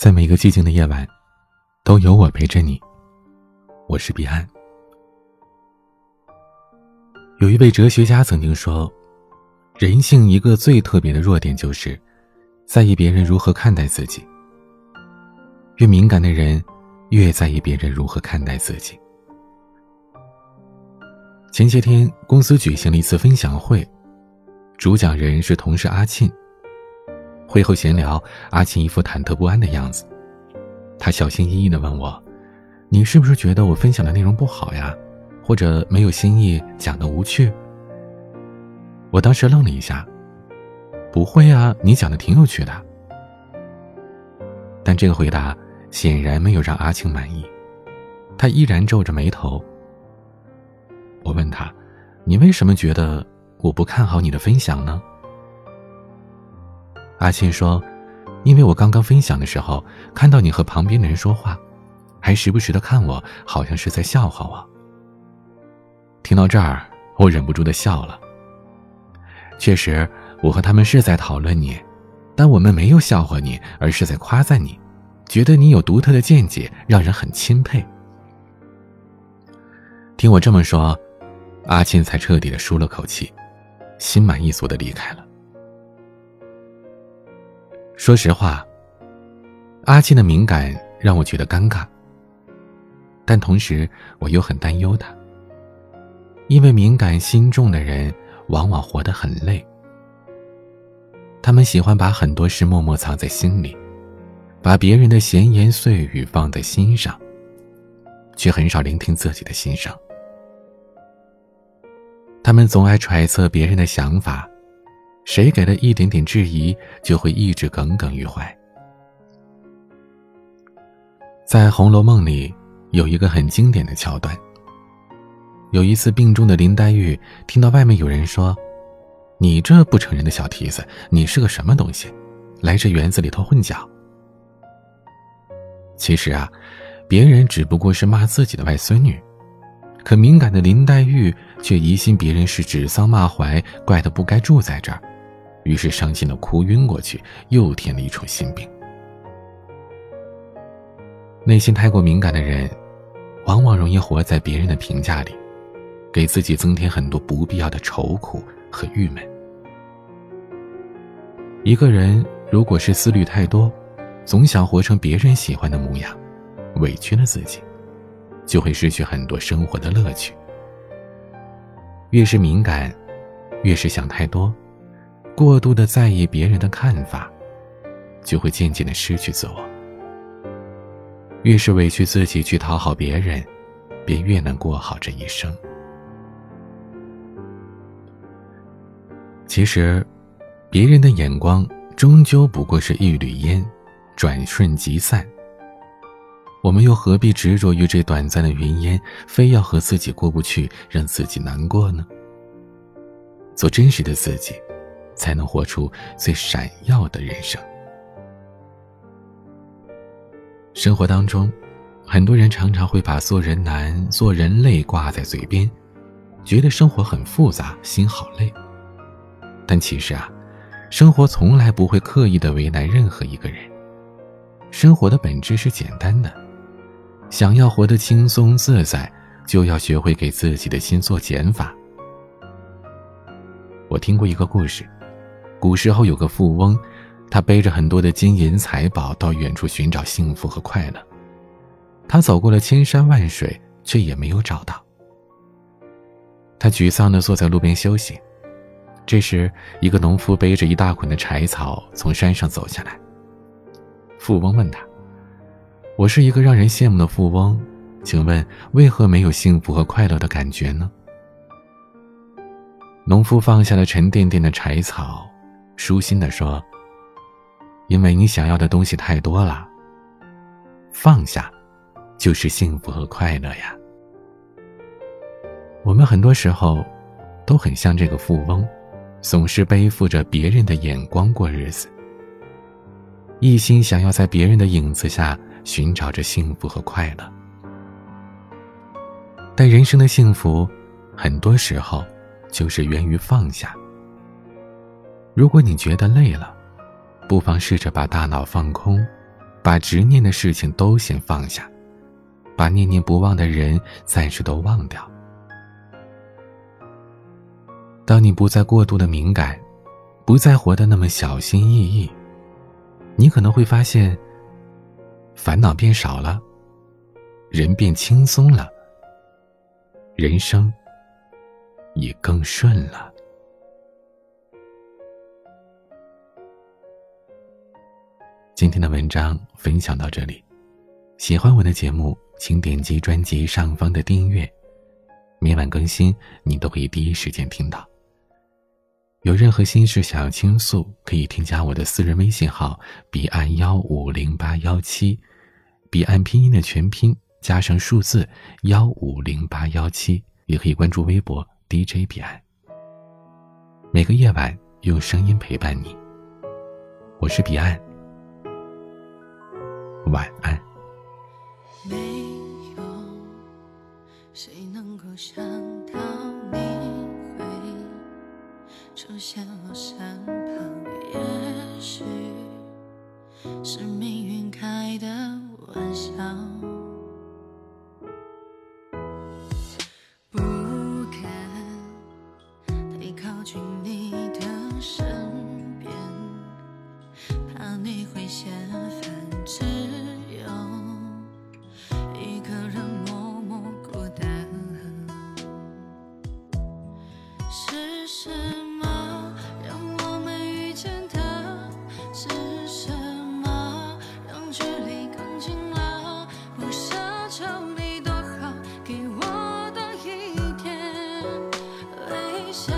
在每个寂静的夜晚，都有我陪着你。我是彼岸。有一位哲学家曾经说，人性一个最特别的弱点就是，在意别人如何看待自己。越敏感的人，越在意别人如何看待自己。前些天，公司举行了一次分享会，主讲人是同事阿庆。会后闲聊，阿庆一副忐忑不安的样子。他小心翼翼地问我：“你是不是觉得我分享的内容不好呀？或者没有新意，讲的无趣？”我当时愣了一下：“不会啊，你讲的挺有趣的。”但这个回答显然没有让阿庆满意，他依然皱着眉头。我问他：“你为什么觉得我不看好你的分享呢？”阿庆说：“因为我刚刚分享的时候，看到你和旁边的人说话，还时不时的看我，好像是在笑话我。”听到这儿，我忍不住的笑了。确实，我和他们是在讨论你，但我们没有笑话你，而是在夸赞你，觉得你有独特的见解，让人很钦佩。听我这么说，阿庆才彻底的舒了口气，心满意足的离开了。说实话，阿庆的敏感让我觉得尴尬，但同时我又很担忧他。因为敏感心重的人往往活得很累，他们喜欢把很多事默默藏在心里，把别人的闲言碎语放在心上，却很少聆听自己的心声。他们总爱揣测别人的想法。谁给了一点点质疑，就会一直耿耿于怀。在《红楼梦》里，有一个很经典的桥段。有一次病重的林黛玉听到外面有人说：“你这不成人的小蹄子，你是个什么东西，来这园子里头混搅？”其实啊，别人只不过是骂自己的外孙女，可敏感的林黛玉却疑心别人是指桑骂槐，怪她不该住在这儿。于是伤心的哭晕过去，又添了一重心病。内心太过敏感的人，往往容易活在别人的评价里，给自己增添很多不必要的愁苦和郁闷。一个人如果是思虑太多，总想活成别人喜欢的模样，委屈了自己，就会失去很多生活的乐趣。越是敏感，越是想太多。过度的在意别人的看法，就会渐渐的失去自我。越是委屈自己去讨好别人，便越能过好这一生。其实，别人的眼光终究不过是一缕烟，转瞬即散。我们又何必执着于这短暂的云烟，非要和自己过不去，让自己难过呢？做真实的自己。才能活出最闪耀的人生。生活当中，很多人常常会把做人难、做人累挂在嘴边，觉得生活很复杂，心好累。但其实啊，生活从来不会刻意的为难任何一个人。生活的本质是简单的，想要活得轻松自在，就要学会给自己的心做减法。我听过一个故事。古时候有个富翁，他背着很多的金银财宝到远处寻找幸福和快乐。他走过了千山万水，却也没有找到。他沮丧地坐在路边休息。这时，一个农夫背着一大捆的柴草从山上走下来。富翁问他：“我是一个让人羡慕的富翁，请问为何没有幸福和快乐的感觉呢？”农夫放下了沉甸甸的柴草。舒心的说：“因为你想要的东西太多了，放下，就是幸福和快乐呀。”我们很多时候都很像这个富翁，总是背负着别人的眼光过日子，一心想要在别人的影子下寻找着幸福和快乐。但人生的幸福，很多时候就是源于放下。如果你觉得累了，不妨试着把大脑放空，把执念的事情都先放下，把念念不忘的人暂时都忘掉。当你不再过度的敏感，不再活得那么小心翼翼，你可能会发现，烦恼变少了，人变轻松了，人生也更顺了。今天的文章分享到这里，喜欢我的节目，请点击专辑上方的订阅，每晚更新，你都可以第一时间听到。有任何心事想要倾诉，可以添加我的私人微信号彼岸幺五零八幺七，彼岸拼音的全拼加上数字幺五零八幺七，也可以关注微博 DJ 彼岸。每个夜晚用声音陪伴你，我是彼岸。晚安。没有谁能够想到你会出现我身旁也许是命运开的玩笑不敢太靠近你。是什么？让我们遇见的是什么？让距离更近了不奢求你多好给我多一点微笑。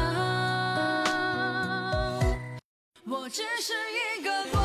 我只是一个。过